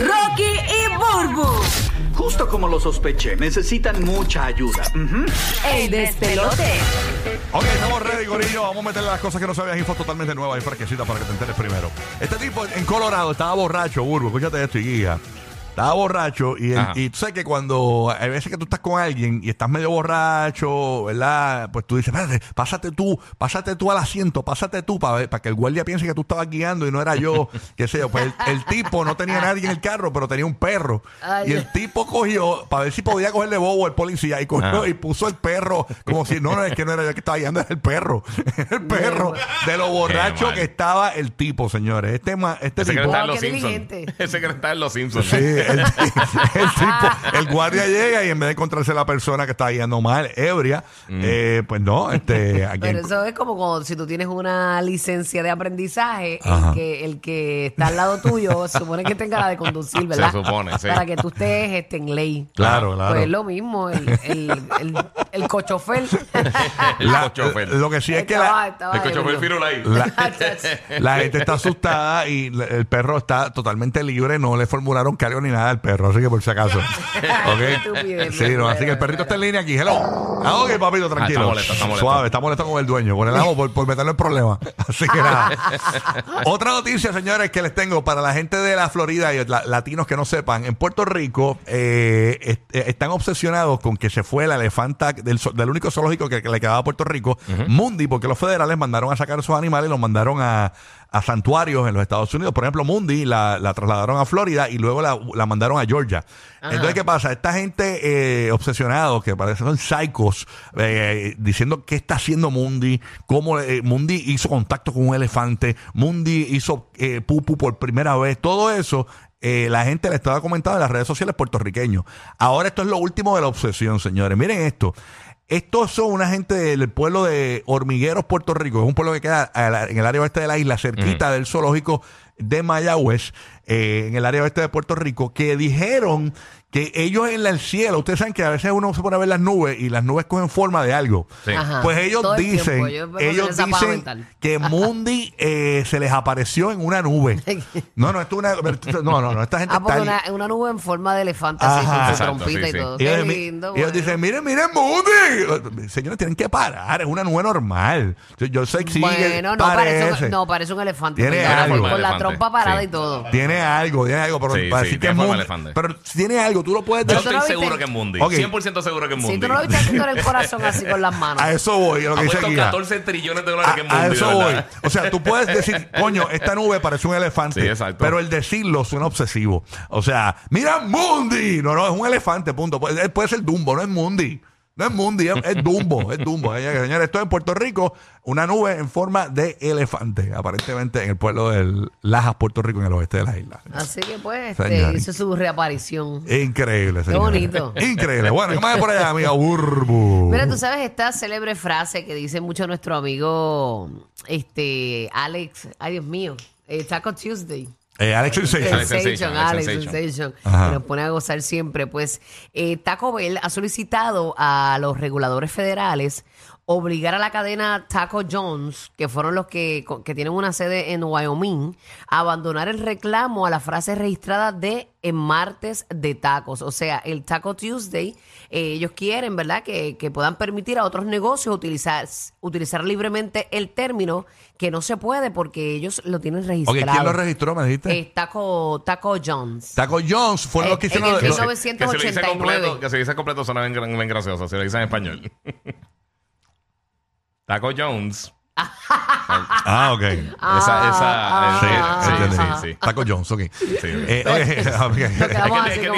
Rocky y Burbu. Justo como lo sospeché, necesitan mucha ayuda. Ujú. El despelote. Ok, estamos ready, Gorillo. Vamos a meterle las cosas que no sabías, info totalmente nuevas y fresquecitas para que te enteres primero. Este tipo en Colorado estaba borracho, Burbu. Escúchate esto y guía. Estaba borracho y, el- y tú sabes que cuando hay veces que tú estás con alguien y estás medio borracho, ¿verdad? Pues tú dices, espérate, pásate tú, pásate tú al asiento, pásate tú para que el guardia piense que tú estabas guiando y no era yo, qué sé yo. Pues el, el tipo no tenía nadie en el carro, pero tenía un perro. Ay, y el tipo cogió, para ver si podía cogerle bobo al policía, y cogió Ah. y puso el perro como si no, no, es que no era yo que estaba guiando, era el perro. el perro de lo borracho que estaba el tipo, señores. Este, ma- este Ese que tipo. está en Wow, los Simpsons. Ese que está en los Simpsons. Sí, el, el tipo, el guardia llega y en vez de encontrarse la persona que está guiando mal, ebria, eh, pues no, este, aquí Pero eso es como cuando si tú tienes una licencia de aprendizaje, Ajá. el que, el que está al lado tuyo se supone que tenga la de conducir, ¿verdad? Se supone, sí. Para que tú estés este, en ley. Claro, claro. Pues es lo mismo, el, el, el, el cochofer. El La- cochofer. lo que sí es que Estaba- la, estaba El cochofer ebrio. firula ahí. la, la gente está asustada y el perro está totalmente libre, no le formularon cargo ni nada al perro, así que por si acaso. Sí, no, así que el perrito está en línea aquí. Hello. Ah, ok, papito, tranquilo. está molesto, está molesto. Suave, está molesto con el dueño, con el amo por, por meterle en problemas. Así que nada. Otra noticia, señores, que les tengo para la gente de la Florida y la- latinos que no sepan. En Puerto Rico eh, est- eh, están obsesionados con que se fue la elefanta del, único zoológico que, que le quedaba a Puerto Rico, Mundi, porque los federales mandaron a sacar esos animales y los mandaron a, a santuarios en los Estados Unidos. Por ejemplo, Mundi la, la trasladaron a Florida y luego la, la mandaron a Georgia. Entonces, ¿qué pasa? Esta gente eh, obsesionados, que parecen son psicos, eh, diciendo qué está haciendo Mundi, cómo eh, Mundi hizo contacto con un elefante, Mundi hizo eh, pupu por primera vez, todo eso. eh, la gente le estaba comentando en las redes sociales puertorriqueños. Ahora esto es lo último de la obsesión, señores. Miren esto. Estos son una gente del pueblo de Hormigueros, Puerto Rico. Es un pueblo que queda a la- en el área oeste de la isla, cerquita del zoológico de Mayagüez, eh, en el área oeste de Puerto Rico, que dijeron que ellos en el cielo, ustedes saben que a veces uno se pone a ver las nubes y las nubes cogen forma de algo. Sí. Ajá. Pues ellos Todo el dicen, ellos dicen que Mundi eh, se les apareció en una nube. No, no, esto es una, no, no, no, esta gente Ah, está ahí. una, una nube en forma de elefante, así, Ajá. con su trompita sí, y sí. todo. Y Qué ellos, mi- lindo. ellos bueno. dicen, miren, miren, Moody. Señores, tienen que parar, es una nube normal. Yo, yo sé que sí, Bueno, no parece. parece, un, no, parece un elefante. Tiene algo. Con la Elefante, trompa parada sí. y todo. Tiene algo, tiene algo, pero Sí, para sí, decir que tiene es forma de Mundi. elefante. Pero si tiene algo, tú lo puedes Yo decir. no estoy viste? seguro que es Mundi. Ok. 100% seguro que es Mundi. Si tú no lo viste haciendo el corazón así con las manos. A eso voy, a lo que dice puesto aquí. 14 trillones de dólares que es A, Mundi. a eso voy. verdad. O sea, tú puedes decir, coño, esta nube parece un elefante. Sí, exacto. Pero el decirlo suena obsesivo. O sea, mira Mundi. No, no, es un elefante, punto. Puede, puede ser Dumbo, no es Mundi. No es Mundi, es, es Dumbo, es Dumbo. Señores, esto es en Puerto Rico, una nube en forma de elefante, aparentemente en el pueblo de Lajas, Puerto Rico, en el oeste de la isla. Así que pues este, hizo su reaparición. Increíble, señor. bonito. Increíble. Bueno, ¿qué más hay por allá, amiga Burbu? Mira, tú sabes esta célebre frase que dice mucho nuestro amigo este Alex, ay Dios mío, eh, Taco Tuesday. Eh, Alex Sensation. Alex Sensation, Alex Sensation, que nos pone a gozar siempre. Pues eh, Taco Bell ha solicitado a los reguladores federales obligar a la cadena Taco Jones, que fueron los que, que tienen una sede en Wyoming, a abandonar el reclamo a la frase registrada de en martes de tacos. O sea, el Taco Tuesday, eh, ellos quieren, ¿verdad?, que, que puedan permitir a otros negocios utilizar, utilizar libremente el término que no se puede porque ellos lo tienen registrado. ¿quién lo registró, me dijiste? Eh, Taco, Taco Jones. Taco Jones fue Eh, lo que en hicieron. el lo- 19 Que si lo dice 1989. completo, que si dice completo suena bien, bien gracioso. Si lo dice en español. Taco Jones. Ah, ok. esa, esa. Sí, eh, sí, sí, sí. Taco Jones, ok. Sí, Eh, ok, Nos quedamos Es que-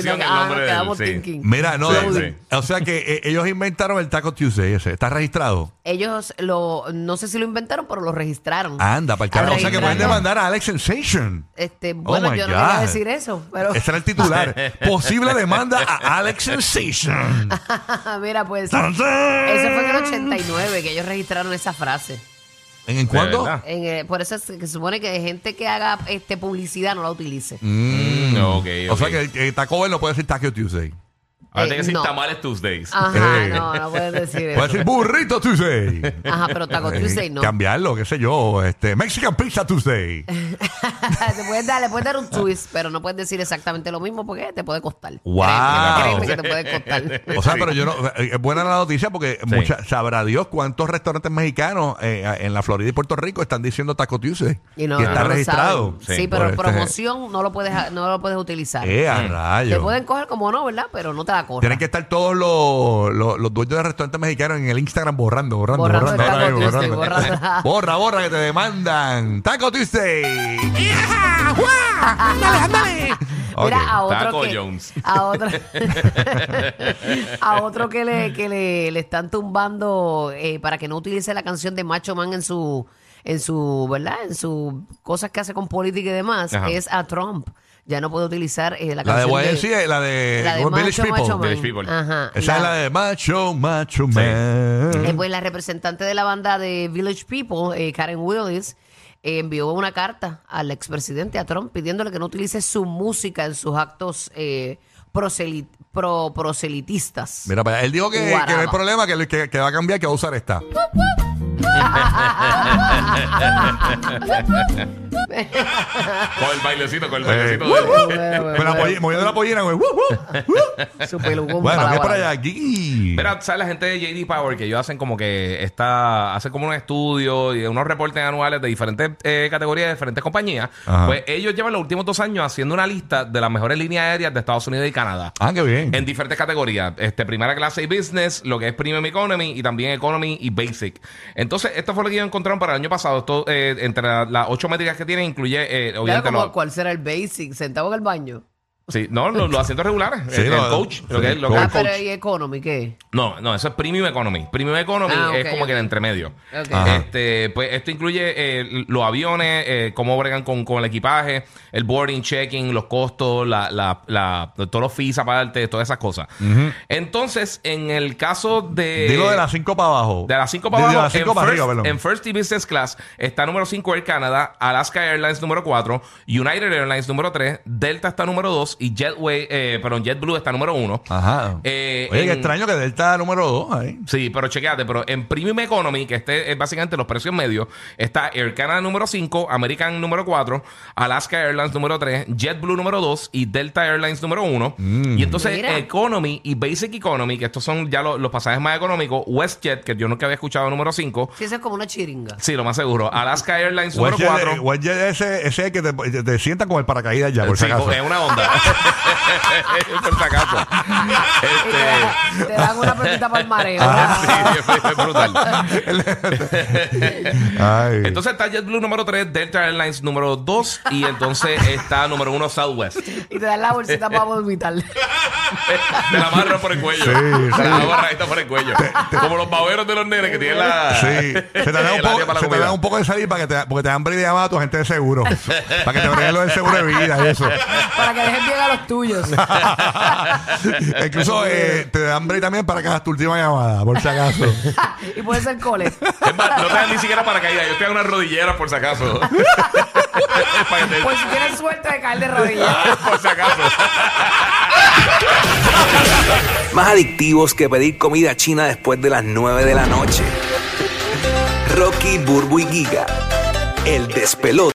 así ah, nos quedamos sí. thinking. Mira, no, Sí, eh, sí. o sea que eh, ellos inventaron el Taco Tuesday ese. ¿Está registrado? Ellos lo, no sé si lo inventaron, pero lo registraron. Anda, para el carajo. O sea que pueden registrarlo, demandar a Alex Sensation. Este, bueno, Oh my yo no God. quería decir eso, pero Ese era el titular. Posible demanda a Alex Sensation. mira, pues Tan, tan. eso fue en el 89 que ellos registraron esa frase. ¿En, en cuándo? En, eh, por eso es que se supone que gente que haga este publicidad no la utilice. Mm, ok, O ok. sea que eh, Taco Bell no puede decir Taco Tuesday. Ahora Eh, tiene que decir no. tamales Tuesdays. Ajá, Eh. no, no puedes decir eso. Puede decir burrito Tuesday. Ajá, pero Taco Tuesday Eh, no. Cambiarlo, qué sé yo. Este, Mexican Pizza Tuesday. te puedes dar, le puedes dar un twist, pero no puedes decir exactamente lo mismo porque te puede costar. Wow. Créeme, créeme que te puede costar. O sea, pero yo no. eh, Es buena la noticia porque mucha- sabrá Dios cuántos restaurantes mexicanos eh, en la Florida y Puerto Rico están diciendo Taco Tuesday. Y no, está no lo registrado. saben. Sí, Sí, pero por este- promoción no lo puedes no lo puedes utilizar. Eh, a Te rayos. pueden coger como no, ¿verdad? Pero no te la Tienen que estar todos los, los, los dueños de restaurantes mexicanos en el Instagram borrando, borrando, Borrando borrando. Taco Tuesday, borra, borra, que te demandan. Taco Tuesday. ¡Guau! ¡Ándale, ándale! Mira, a otro Taco que, Jones. A otro, a otro que le, que le, le están tumbando eh, para que no utilice la canción de Macho Man en su, en su, ¿verdad? En sus cosas que hace con política y demás, Ajá. es a Trump. Ya no puede utilizar eh, la La de canción YMCA, la de, la de. Village Macho, People. Macho Man. Village People. Ajá. Esa es la de Macho, Macho Man. Eh, pues la representante de la banda de Village People, eh, Karen Willis, eh, envió una carta al expresidente, a Trump, pidiéndole que no utilice su música en sus actos eh, pro- proselitistas. Mira, para allá. él dijo que, que no hay problema, que, que, que va a cambiar, que va a usar esta. Con el bailecito, con el Eh. bailecito. De- uh. Bueno, Con la poll- moviendo la pollina, güey. Uh, uh, uh. Su pelucón Bueno, para ¿qué para bola. allá? Aquí. Mira, ¿sabes la gente de JD Power que ellos hacen como que está, hacen como un estudio y unos reportes anuales de diferentes eh, categorías de diferentes compañías? Ajá. Pues ellos llevan los últimos dos años haciendo una lista de las mejores líneas aéreas de Estados Unidos y Canadá. Ah, qué bien. En diferentes categorías, este, primera clase y business, lo que es premium economy y también economy y basic. Entonces, esto fue lo que ellos encontraron para el año pasado. Esto, eh, entre la- las ocho métricas que tienen, incluye, eh, Claro, obviamente, como los- ¿Cuál será el basic? ¿Sentado en el baño? Sí, no, los, los asientos regulares. Sí, el, el lo- coach. Lo sí, que es, lo que es Ah, el coach. pero ¿y economy qué? No, no, eso es Premium Economy. Premium Economy Ah, es ok, como ok. que el entremedio. Ok. Ajá. Este, pues esto incluye eh, los aviones, eh, cómo bregan con, con el equipaje, el boarding, checking, los costos, la, la, la- todos los fees aparte, todas esas cosas. Entonces, en el caso de. Digo de las 5 para abajo. De las 5 para De- de abajo, las cinco en, para first, arriba, perdón. en First y Business Class está número 5 Air Canada, Alaska Airlines número 4, United Airlines número 3, Delta está número 2 y Jetway, eh, perdón, JetBlue está número 1. Ajá. Eh, Oye, qué extraño que Delta número 2 ahí. Sí, pero chequeate, pero en Premium Economy, que este es básicamente los precios medios, está Air Canada número 5, American número 4, Alaska Airlines número 3, JetBlue número 2 y Delta Airlines número 1. Mm. Y entonces Mira. Economy y Basic Economy, que estos son ya lo- los pasajes más económicos, WestJet, que yo nunca había escuchado número 5. Sí, eso es como una chiringa. Sí, lo más seguro. Alaska Airlines número WestJet 4. WestJet ese, ese que te, te, te sientan con el paracaídas ya, por Sí, si acaso. es una onda. por si acaso. Te, Este, dan- te dan una pelotita para el mareo. Ah. sí, es, es brutal. Ay. Entonces está JetBlue número 3, Delta Airlines número 2 y entonces está número 1 Southwest. Y te dan la bolsita para vomitar. Te la amarra por el cuello. Sí, Te sí. la amarra por el cuello. Como los baberos de los nenes que tienen la. Sí, se te da un poco, te un poco de salir para que te, porque te dan llamada a tu agente de seguro. para que te breguen lo del seguro de vida y eso. para que dejen bien a los tuyos. Incluso eh, te dan break también para que hagas tu última llamada, por si acaso. y puede ser cole. Es más, no te dan ni siquiera para caída. Yo te dan unas rodilleras por si acaso. Pues si tienes suerte de caer de rodillas. por si acaso. Más adictivos que pedir comida china después de las 9 de la noche. Rocky, Burbu y Giga. El despelote.